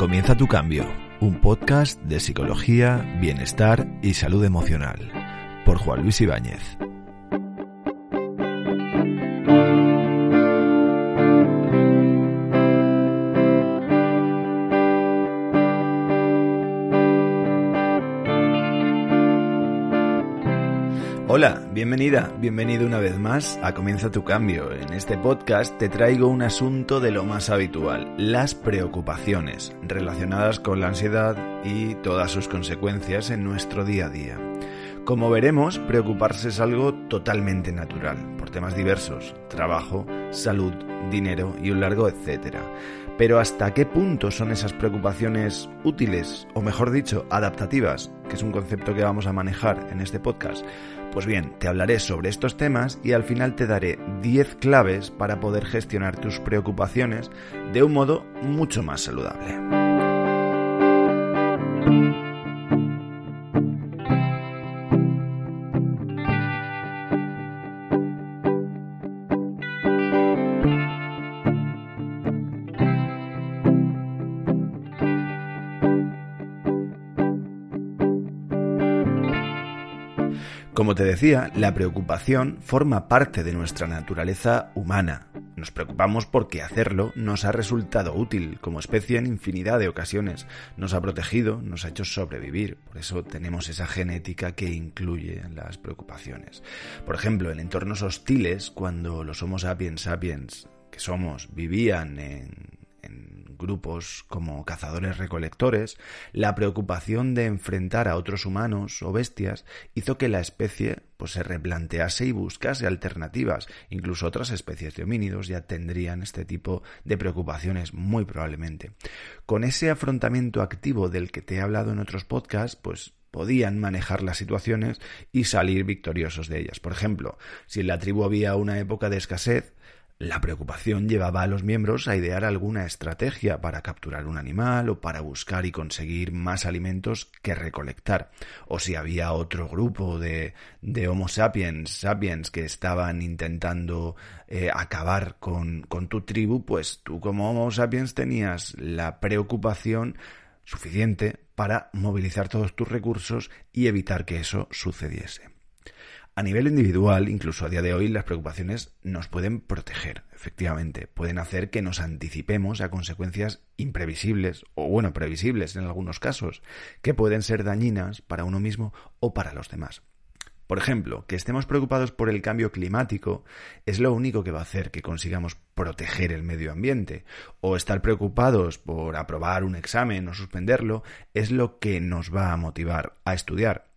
Comienza tu cambio, un podcast de psicología, bienestar y salud emocional, por Juan Luis Ibáñez. Hola, bienvenida, bienvenido una vez más a Comienza tu cambio. En este podcast te traigo un asunto de lo más habitual, las preocupaciones relacionadas con la ansiedad y todas sus consecuencias en nuestro día a día. Como veremos, preocuparse es algo totalmente natural, por temas diversos, trabajo, salud, dinero y un largo etcétera. Pero ¿hasta qué punto son esas preocupaciones útiles, o mejor dicho, adaptativas, que es un concepto que vamos a manejar en este podcast? Pues bien, te hablaré sobre estos temas y al final te daré 10 claves para poder gestionar tus preocupaciones de un modo mucho más saludable. Como te decía, la preocupación forma parte de nuestra naturaleza humana. Nos preocupamos porque hacerlo nos ha resultado útil como especie en infinidad de ocasiones. Nos ha protegido, nos ha hecho sobrevivir. Por eso tenemos esa genética que incluye las preocupaciones. Por ejemplo, en entornos hostiles, cuando los Homo sapiens sapiens que somos vivían en grupos como cazadores-recolectores, la preocupación de enfrentar a otros humanos o bestias hizo que la especie pues, se replantease y buscase alternativas. Incluso otras especies de homínidos ya tendrían este tipo de preocupaciones muy probablemente. Con ese afrontamiento activo del que te he hablado en otros podcasts, pues podían manejar las situaciones y salir victoriosos de ellas. Por ejemplo, si en la tribu había una época de escasez, la preocupación llevaba a los miembros a idear alguna estrategia para capturar un animal o para buscar y conseguir más alimentos que recolectar. O si había otro grupo de, de Homo sapiens, sapiens que estaban intentando eh, acabar con, con tu tribu, pues tú como Homo sapiens tenías la preocupación suficiente para movilizar todos tus recursos y evitar que eso sucediese. A nivel individual, incluso a día de hoy, las preocupaciones nos pueden proteger, efectivamente, pueden hacer que nos anticipemos a consecuencias imprevisibles, o bueno, previsibles en algunos casos, que pueden ser dañinas para uno mismo o para los demás. Por ejemplo, que estemos preocupados por el cambio climático es lo único que va a hacer que consigamos proteger el medio ambiente, o estar preocupados por aprobar un examen o suspenderlo es lo que nos va a motivar a estudiar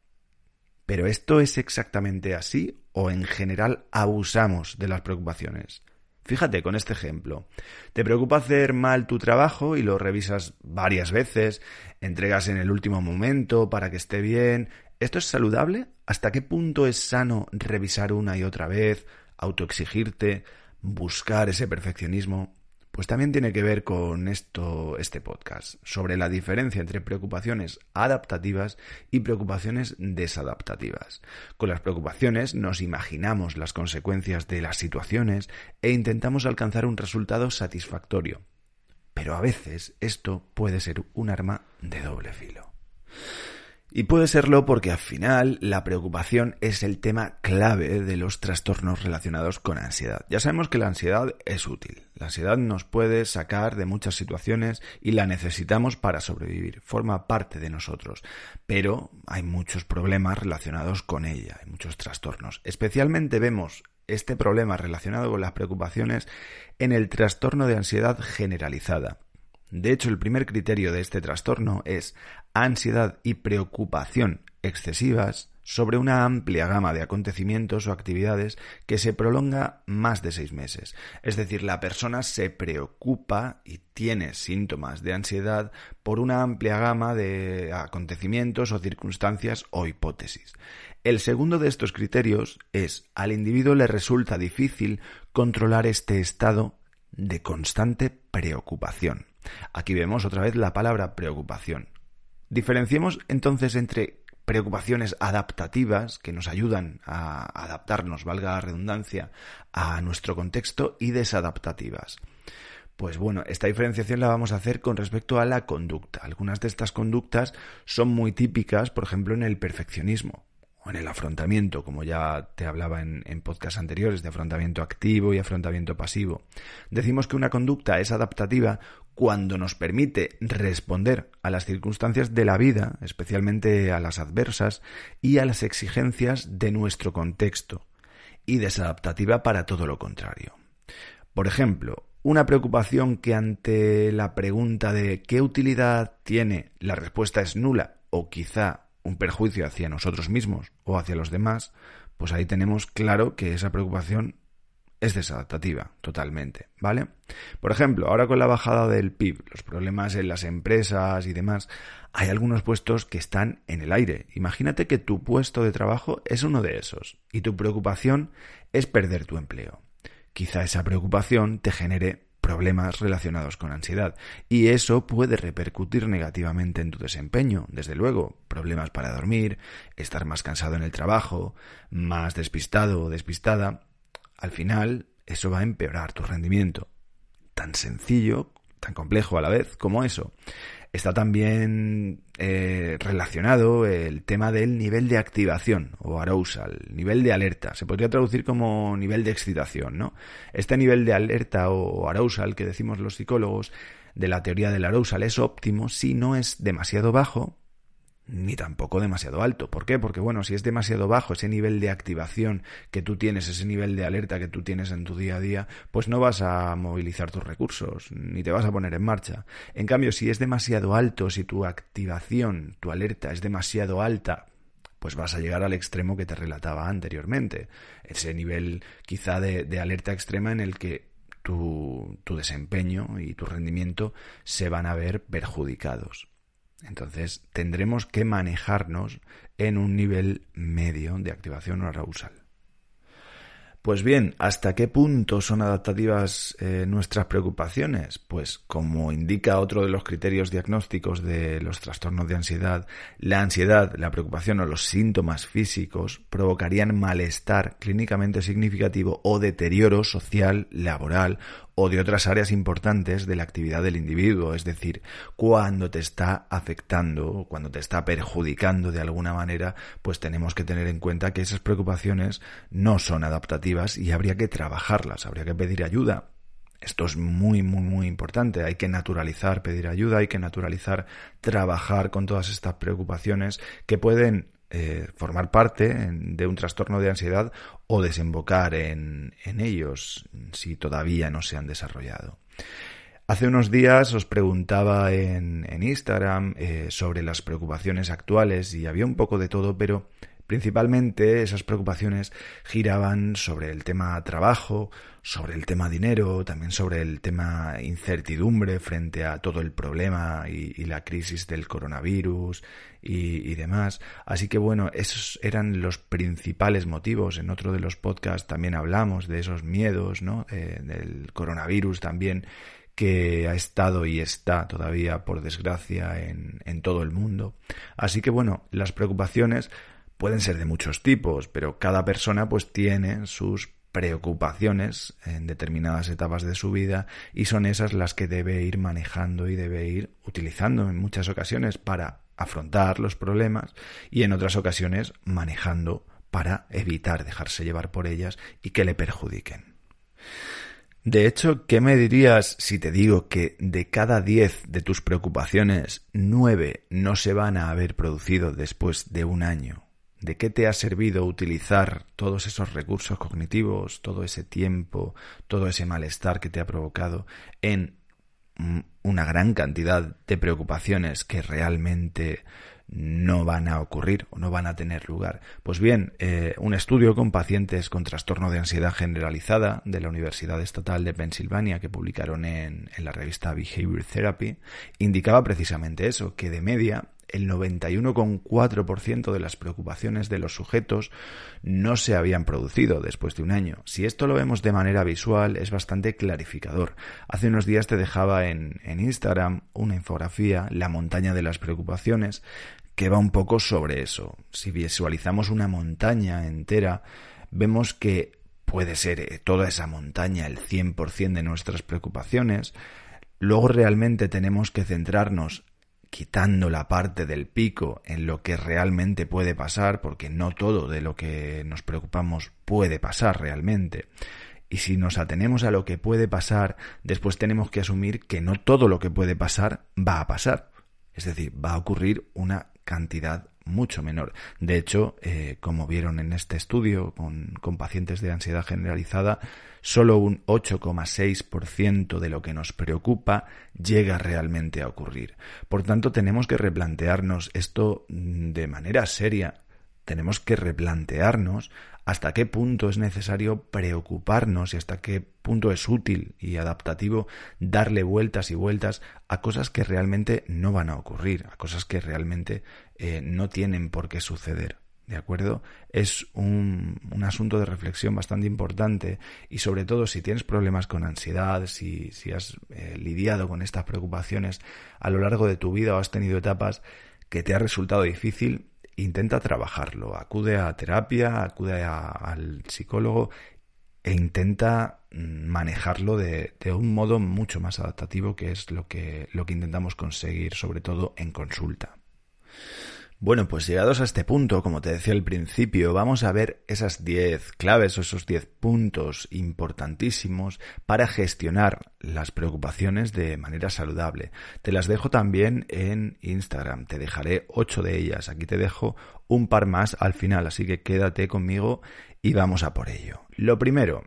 pero ¿esto es exactamente así o en general abusamos de las preocupaciones? Fíjate con este ejemplo. Te preocupa hacer mal tu trabajo y lo revisas varias veces, entregas en el último momento para que esté bien. ¿Esto es saludable? ¿Hasta qué punto es sano revisar una y otra vez, autoexigirte, buscar ese perfeccionismo? Pues también tiene que ver con esto, este podcast, sobre la diferencia entre preocupaciones adaptativas y preocupaciones desadaptativas. Con las preocupaciones nos imaginamos las consecuencias de las situaciones e intentamos alcanzar un resultado satisfactorio. Pero a veces esto puede ser un arma de doble filo. Y puede serlo porque al final la preocupación es el tema clave de los trastornos relacionados con ansiedad. Ya sabemos que la ansiedad es útil. La ansiedad nos puede sacar de muchas situaciones y la necesitamos para sobrevivir. Forma parte de nosotros. Pero hay muchos problemas relacionados con ella, hay muchos trastornos. Especialmente vemos este problema relacionado con las preocupaciones en el trastorno de ansiedad generalizada. De hecho, el primer criterio de este trastorno es ansiedad y preocupación excesivas sobre una amplia gama de acontecimientos o actividades que se prolonga más de seis meses. Es decir, la persona se preocupa y tiene síntomas de ansiedad por una amplia gama de acontecimientos o circunstancias o hipótesis. El segundo de estos criterios es al individuo le resulta difícil controlar este estado de constante preocupación. Aquí vemos otra vez la palabra preocupación. Diferenciemos entonces entre preocupaciones adaptativas que nos ayudan a adaptarnos, valga la redundancia, a nuestro contexto y desadaptativas. Pues bueno, esta diferenciación la vamos a hacer con respecto a la conducta. Algunas de estas conductas son muy típicas, por ejemplo, en el perfeccionismo o en el afrontamiento, como ya te hablaba en, en podcasts anteriores, de afrontamiento activo y afrontamiento pasivo. Decimos que una conducta es adaptativa cuando nos permite responder a las circunstancias de la vida, especialmente a las adversas, y a las exigencias de nuestro contexto, y desadaptativa para todo lo contrario. Por ejemplo, una preocupación que ante la pregunta de ¿qué utilidad tiene? la respuesta es nula o quizá un perjuicio hacia nosotros mismos o hacia los demás, pues ahí tenemos claro que esa preocupación es desadaptativa totalmente, ¿vale? Por ejemplo, ahora con la bajada del PIB, los problemas en las empresas y demás, hay algunos puestos que están en el aire. Imagínate que tu puesto de trabajo es uno de esos y tu preocupación es perder tu empleo. Quizá esa preocupación te genere problemas relacionados con ansiedad. Y eso puede repercutir negativamente en tu desempeño, desde luego. Problemas para dormir, estar más cansado en el trabajo, más despistado o despistada. Al final, eso va a empeorar tu rendimiento. Tan sencillo, tan complejo a la vez como eso. Está también eh, relacionado el tema del nivel de activación o arousal, nivel de alerta. Se podría traducir como nivel de excitación, ¿no? Este nivel de alerta o arousal que decimos los psicólogos de la teoría del arousal es óptimo si no es demasiado bajo ni tampoco demasiado alto. ¿Por qué? Porque bueno, si es demasiado bajo ese nivel de activación que tú tienes, ese nivel de alerta que tú tienes en tu día a día, pues no vas a movilizar tus recursos, ni te vas a poner en marcha. En cambio, si es demasiado alto, si tu activación, tu alerta es demasiado alta, pues vas a llegar al extremo que te relataba anteriormente. Ese nivel quizá de, alerta extrema en el que tu desempeño y tu rendimiento se van a ver perjudicados. Entonces tendremos que manejarnos en un nivel medio de activación arousal. Pues bien, ¿hasta qué punto son adaptativas eh, nuestras preocupaciones? Pues como indica otro de los criterios diagnósticos de los trastornos de ansiedad, la ansiedad, la preocupación o los síntomas físicos provocarían malestar clínicamente significativo o deterioro social, laboral o de otras áreas importantes de la actividad del individuo, es decir, cuando te está afectando, cuando te está perjudicando de alguna manera, pues tenemos que tener en cuenta que esas preocupaciones no son adaptativas y habría que trabajarlas, habría que pedir ayuda. Esto es muy, muy, muy importante. Hay que naturalizar pedir ayuda, hay que naturalizar trabajar con todas estas preocupaciones que pueden eh, formar parte de un trastorno de ansiedad o desembocar en, ellos si todavía no se han desarrollado. Hace unos días os preguntaba en, Instagram eh, sobre las preocupaciones actuales y había un poco de todo, pero Principalmente esas preocupaciones giraban sobre el tema trabajo, sobre el tema dinero, también sobre el tema incertidumbre frente a todo el problema y, la crisis del coronavirus y, demás. Así que bueno, esos eran los principales motivos. En otro de los podcasts también hablamos de esos miedos, ¿no? Del coronavirus también que ha estado y está todavía, por desgracia, en todo el mundo. Así que bueno, las preocupaciones pueden ser de muchos tipos, pero cada persona pues tiene sus preocupaciones en determinadas etapas de su vida y son esas las que debe ir manejando y debe ir utilizando en muchas ocasiones para afrontar los problemas y en otras ocasiones manejando para evitar dejarse llevar por ellas y que le perjudiquen. De hecho, ¿qué me dirías si te digo que de cada diez de tus preocupaciones, nueve no se van a haber producido después de un año ¿De qué te ha servido utilizar todos esos recursos cognitivos, todo ese tiempo, todo ese malestar que te ha provocado en una gran cantidad de preocupaciones que realmente no van a ocurrir o no van a tener lugar. Pues bien, eh, un estudio con pacientes con trastorno de ansiedad generalizada de la Universidad Estatal de Pensilvania que publicaron en, en la revista Behavior Therapy indicaba precisamente eso, que de media el 91,4% de las preocupaciones de los sujetos no se habían producido después de un año. Si esto lo vemos de manera visual es bastante clarificador. Hace unos días te dejaba en, Instagram una infografía, la montaña de las preocupaciones, que va un poco sobre eso. Si visualizamos una montaña entera, vemos que puede ser eh, toda esa montaña el 100% de nuestras preocupaciones, luego realmente tenemos que centrarnos quitando la parte del pico en lo que realmente puede pasar, porque no todo de lo que nos preocupamos puede pasar realmente. Y si nos atenemos a lo que puede pasar, después tenemos que asumir que no todo lo que puede pasar va a pasar. Es decir, va a ocurrir una cantidad mucho menor. De hecho, eh, como vieron en este estudio con, con pacientes de ansiedad generalizada, solo un 8,6% de lo que nos preocupa llega realmente a ocurrir. Por tanto, tenemos que replantearnos esto mm, de manera seria. Tenemos que replantearnos hasta qué punto es necesario preocuparnos y hasta qué punto es útil y adaptativo darle vueltas y vueltas a cosas que realmente no van a ocurrir, a cosas que realmente eh, no tienen por qué suceder. ¿De acuerdo? Es un, un, asunto de reflexión bastante importante y sobre todo si tienes problemas con ansiedad, si, si has eh, lidiado con estas preocupaciones a lo largo de tu vida o has tenido etapas que te ha resultado difícil, intenta trabajarlo, acude a terapia, acude al psicólogo e intenta mm, manejarlo de, de, un modo mucho más adaptativo que es lo que, lo que intentamos conseguir sobre todo en consulta. Bueno, pues llegados a este punto, como te decía al principio, vamos a ver esas 10 claves o esos 10 puntos importantísimos para gestionar las preocupaciones de manera saludable. Te las dejo también en Instagram, te dejaré 8 de ellas. Aquí te dejo un par más al final, así que quédate conmigo y vamos a por ello. Lo primero,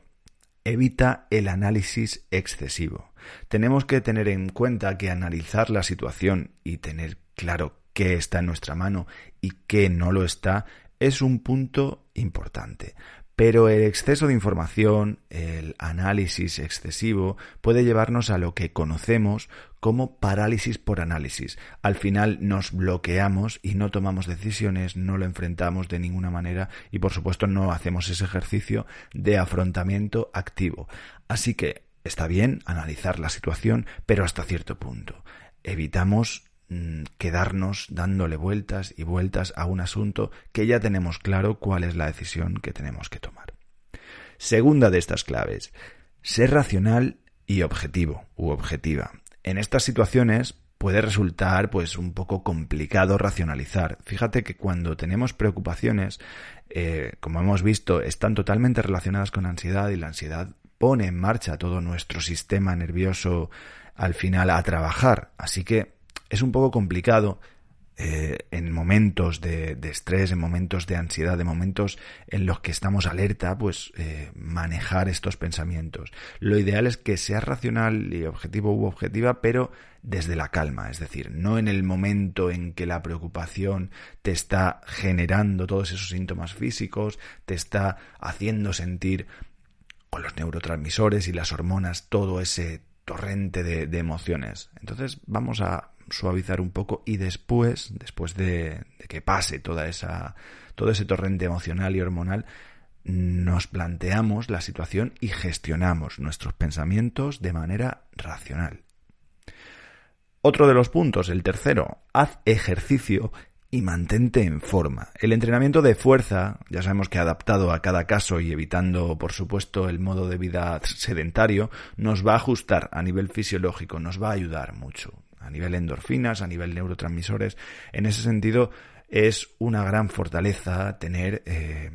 evita el análisis excesivo. Tenemos que tener en cuenta que analizar la situación y tener claro qué está en nuestra mano y qué no lo está, es un punto importante. Pero el exceso de información, el análisis excesivo, puede llevarnos a lo que conocemos como parálisis por análisis. Al final nos bloqueamos y no tomamos decisiones, no lo enfrentamos de ninguna manera y por supuesto no hacemos ese ejercicio de afrontamiento activo. Así que está bien analizar la situación, pero hasta cierto punto. Evitamos Mm, quedarnos dándole vueltas y vueltas a un asunto que ya tenemos claro cuál es la decisión que tenemos que tomar. Segunda de estas claves, ser racional y objetivo u objetiva. En estas situaciones puede resultar pues un poco complicado racionalizar. Fíjate que cuando tenemos preocupaciones, eh, como hemos visto, están totalmente relacionadas con ansiedad y la ansiedad pone en marcha todo nuestro sistema nervioso al final a trabajar. Así que es un poco complicado eh, en momentos de, estrés, en momentos de ansiedad, de momentos en los que estamos alerta, pues eh, manejar estos pensamientos. Lo ideal es que seas racional y objetivo u objetiva, pero desde la calma, es decir, no en el momento en que la preocupación te está generando todos esos síntomas físicos, te está haciendo sentir con los neurotransmisores y las hormonas todo ese torrente de, de emociones. Entonces vamos a suavizar un poco y después, después de, que pase toda esa, todo ese torrente emocional y hormonal, nos planteamos la situación y gestionamos nuestros pensamientos de manera racional. Otro de los puntos, el tercero, haz ejercicio y mantente en forma. El entrenamiento de fuerza, ya sabemos que adaptado a cada caso y evitando, por supuesto, el modo de vida sedentario, nos va a ajustar a nivel fisiológico, nos va a ayudar mucho a nivel endorfinas, a nivel neurotransmisores. En ese sentido, es una gran fortaleza tener eh,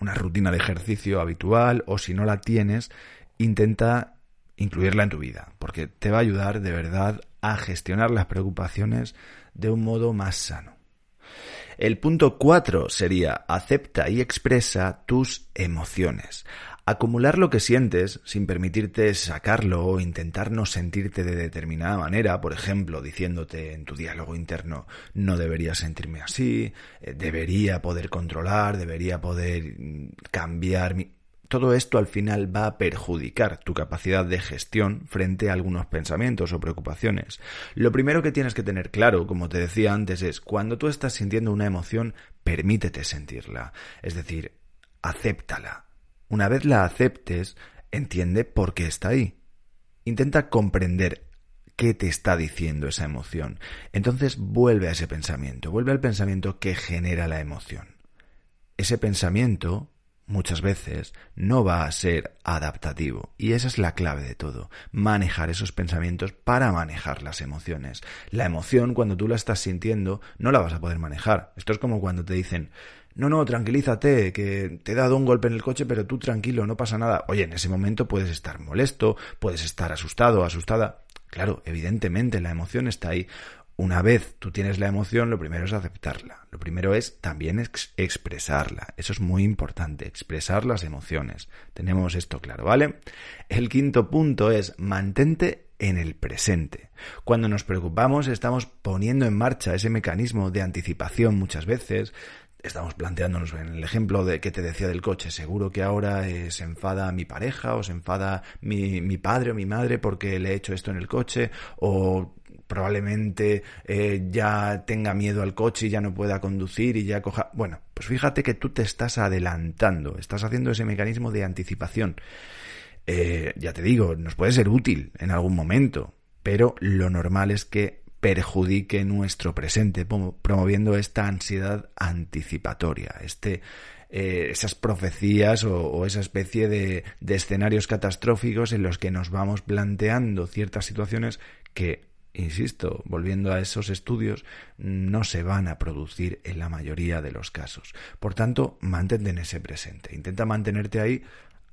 una rutina de ejercicio habitual o si no la tienes, intenta incluirla en tu vida, porque te va a ayudar de verdad a gestionar las preocupaciones de un modo más sano. El punto 4 sería acepta y expresa tus emociones. Acumular lo que sientes sin permitirte sacarlo o intentar no sentirte de determinada manera, por ejemplo, diciéndote en tu diálogo interno no debería sentirme así, eh, debería poder controlar, debería poder mm, cambiar mi... Todo esto al final va a perjudicar tu capacidad de gestión frente a algunos pensamientos o preocupaciones. Lo primero que tienes que tener claro, como te decía antes, es cuando tú estás sintiendo una emoción, permítete sentirla. Es decir, acéptala una vez la aceptes, entiende por qué está ahí. Intenta comprender qué te está diciendo esa emoción. Entonces vuelve a ese pensamiento, vuelve al pensamiento que genera la emoción. Ese pensamiento muchas veces no va a ser adaptativo y esa es la clave de todo, manejar esos pensamientos para manejar las emociones. La emoción cuando tú la estás sintiendo no la vas a poder manejar. Esto es como cuando te dicen no, no, tranquilízate, que te he dado un golpe en el coche, pero tú tranquilo, no pasa nada. Oye, en ese momento puedes estar molesto, puedes estar asustado, asustada. Claro, evidentemente la emoción está ahí. Una vez tú tienes la emoción, lo primero es aceptarla. Lo primero es también expresarla. Eso es muy importante, expresar las emociones. Tenemos esto claro, ¿vale? El quinto punto es mantente en el presente. Cuando nos preocupamos estamos poniendo en marcha ese mecanismo de anticipación muchas veces estamos planteándonos en el ejemplo de que te decía del coche, seguro que ahora eh, se enfada mi pareja o se enfada mi, mi, padre o mi madre porque le he hecho esto en el coche o probablemente eh, ya tenga miedo al coche y ya no pueda conducir y ya coja... Bueno, pues fíjate que tú te estás adelantando, estás haciendo ese mecanismo de anticipación. Eh, ya te digo, nos puede ser útil en algún momento, pero lo normal es que perjudique nuestro presente, promoviendo esta ansiedad anticipatoria, este, eh, esas profecías o, esa especie de, de escenarios catastróficos en los que nos vamos planteando ciertas situaciones que insisto, volviendo a esos estudios, no se van a producir en la mayoría de los casos. Por tanto, mantente en ese presente. Intenta mantenerte ahí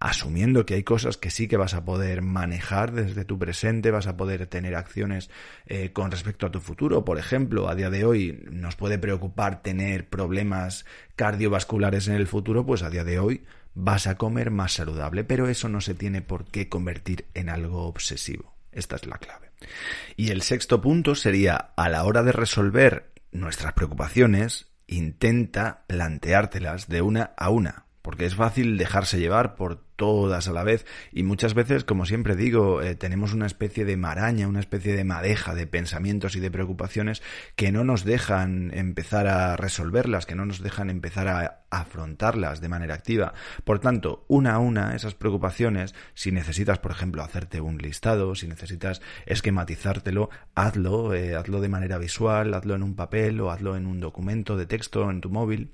asumiendo que hay cosas que sí que vas a poder manejar desde tu presente, vas a poder tener acciones eh, con respecto a tu futuro. Por ejemplo, a día de hoy nos puede preocupar tener problemas cardiovasculares en el futuro, pues a día de hoy vas a comer más saludable, pero eso no se tiene por qué convertir en algo obsesivo. Esta es la clave. Y el sexto punto sería, a la hora de resolver nuestras preocupaciones, intenta planteártelas de una a una, porque es fácil dejarse llevar por todas a la vez y muchas veces, como siempre digo, eh, tenemos una especie de maraña, una especie de madeja de pensamientos y de preocupaciones que no nos dejan empezar a resolverlas, que no nos dejan empezar a afrontarlas de manera activa. Por tanto, una a una esas preocupaciones, si necesitas, por ejemplo, hacerte un listado, si necesitas esquematizártelo, hazlo, eh, hazlo de manera visual, hazlo en un papel o hazlo en un documento de texto en tu móvil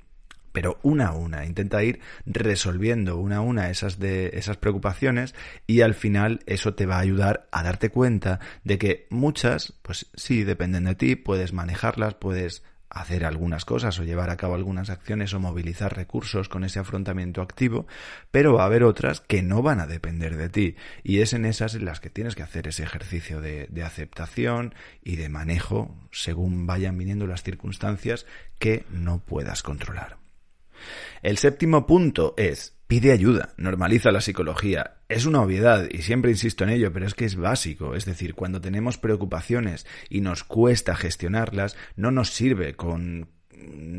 pero una a una, intenta ir resolviendo una a una esas, de, esas preocupaciones y al final eso te va a ayudar a darte cuenta de que muchas, pues sí, dependen de ti, puedes manejarlas, puedes hacer algunas cosas o llevar a cabo algunas acciones o movilizar recursos con ese afrontamiento activo, pero va a haber otras que no van a depender de ti y es en esas en las que tienes que hacer ese ejercicio de, de aceptación y de manejo según vayan viniendo las circunstancias que no puedas controlar. El séptimo punto es pide ayuda, normaliza la psicología. Es una obviedad y siempre insisto en ello, pero es que es básico. Es decir, cuando tenemos preocupaciones y nos cuesta gestionarlas, no nos sirve con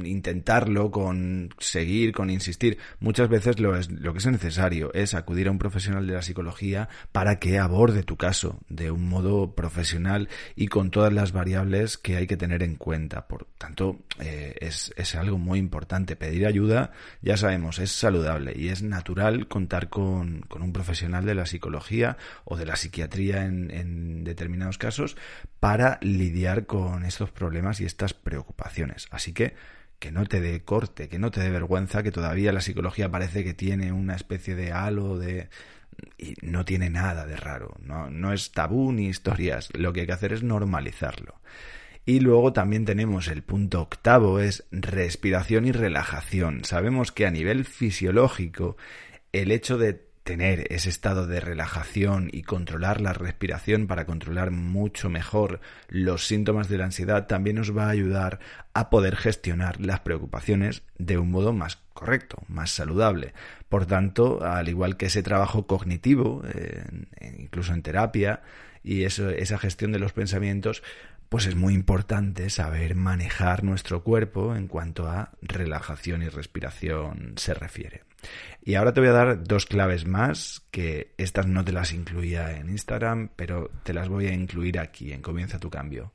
intentarlo, con seguir, con insistir. Muchas veces lo, es, lo que es necesario es acudir a un profesional de la psicología para que aborde tu caso de un modo profesional y con todas las variables que hay que tener en cuenta. Por tanto, eh, es, es, algo muy importante. Pedir ayuda, ya sabemos, es saludable y es natural contar con, con un profesional de la psicología o de la psiquiatría en, en determinados casos para lidiar con estos problemas y estas preocupaciones. Así que que no te dé corte, que no te dé vergüenza, que todavía la psicología parece que tiene una especie de halo de y no tiene nada de raro, no, no es tabú ni historias, lo que hay que hacer es normalizarlo. Y luego también tenemos el punto octavo, es respiración y relajación. Sabemos que a nivel fisiológico el hecho de tener ese estado de relajación y controlar la respiración para controlar mucho mejor los síntomas de la ansiedad también nos va a ayudar a poder gestionar las preocupaciones de un modo más correcto, más saludable. Por tanto, al igual que ese trabajo cognitivo, eh, incluso en terapia, y esa gestión de los pensamientos, pues es muy importante saber manejar nuestro cuerpo en cuanto a relajación y respiración se refiere. Y ahora te voy a dar dos claves más, que estas no te las incluía en Instagram, pero te las voy a incluir aquí en Comienza tu cambio.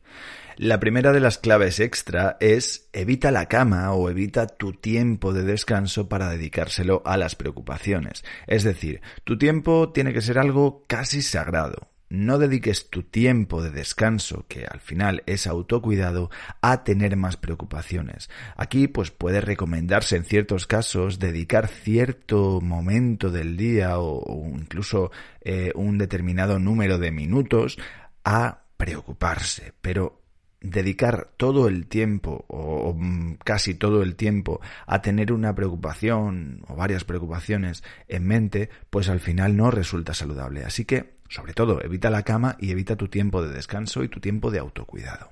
La primera de las claves extra es evita la cama o evita tu tiempo de descanso para dedicárselo a las preocupaciones. Es decir, tu tiempo tiene que ser algo casi sagrado no dediques tu tiempo de descanso, que al final es autocuidado, a tener más preocupaciones. Aquí pues puede recomendarse en ciertos casos dedicar cierto momento del día o, incluso eh, un determinado número de minutos a preocuparse, pero dedicar todo el tiempo o, casi todo el tiempo a tener una preocupación o varias preocupaciones en mente, pues al final no resulta saludable. Así que sobre todo, evita la cama y evita tu tiempo de descanso y tu tiempo de autocuidado.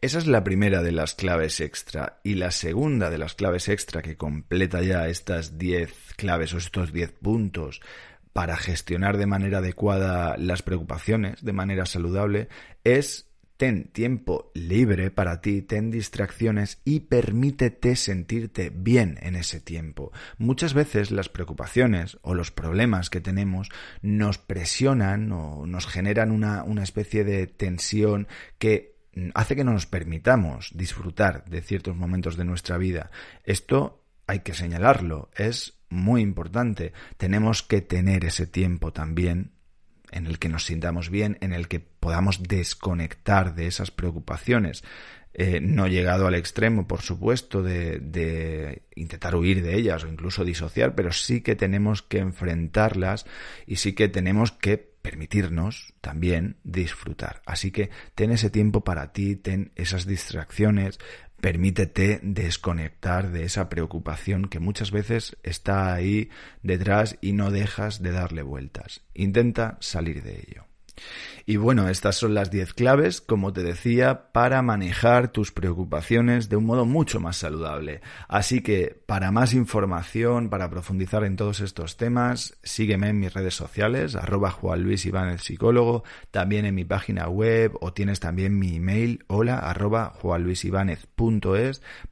Esa es la primera de las claves extra. Y la segunda de las claves extra que completa ya estas 10 claves o estos 10 puntos para gestionar de manera adecuada las preocupaciones, de manera saludable, es Ten tiempo libre para ti, ten distracciones y permítete sentirte bien en ese tiempo. Muchas veces las preocupaciones o los problemas que tenemos nos presionan o nos generan una, una especie de tensión que hace que no nos permitamos disfrutar de ciertos momentos de nuestra vida. Esto hay que señalarlo, es muy importante. Tenemos que tener ese tiempo también en el que nos sintamos bien, en el que podamos desconectar de esas preocupaciones. Eh, no llegado al extremo, por supuesto, de, de, intentar huir de ellas o incluso disociar, pero sí que tenemos que enfrentarlas y sí que tenemos que permitirnos también disfrutar. Así que ten ese tiempo para ti, ten esas distracciones, permítete desconectar de esa preocupación que muchas veces está ahí detrás y no dejas de darle vueltas. Intenta salir de ello. Y bueno, estas son las 10 claves, como te decía, para manejar tus preocupaciones de un modo mucho más saludable. Así que, para más información, para profundizar en todos estos temas, sígueme en mis redes sociales, arroba Juan Luis Iván psicólogo, también en mi página web o tienes también mi email, hola arroba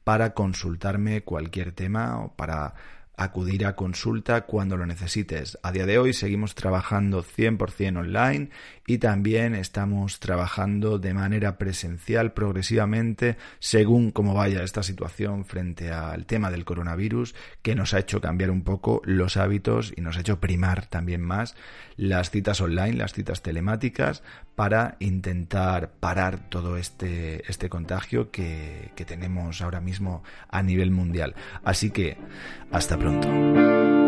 para consultarme cualquier tema o para acudir a consulta cuando lo necesites. A día de hoy seguimos trabajando 100% online y también estamos trabajando de manera presencial progresivamente según cómo vaya esta situación frente al tema del coronavirus que nos ha hecho cambiar un poco los hábitos y nos ha hecho primar también más las citas online, las citas telemáticas para intentar parar todo este, este contagio que, que tenemos ahora mismo a nivel mundial. Así que hasta 认同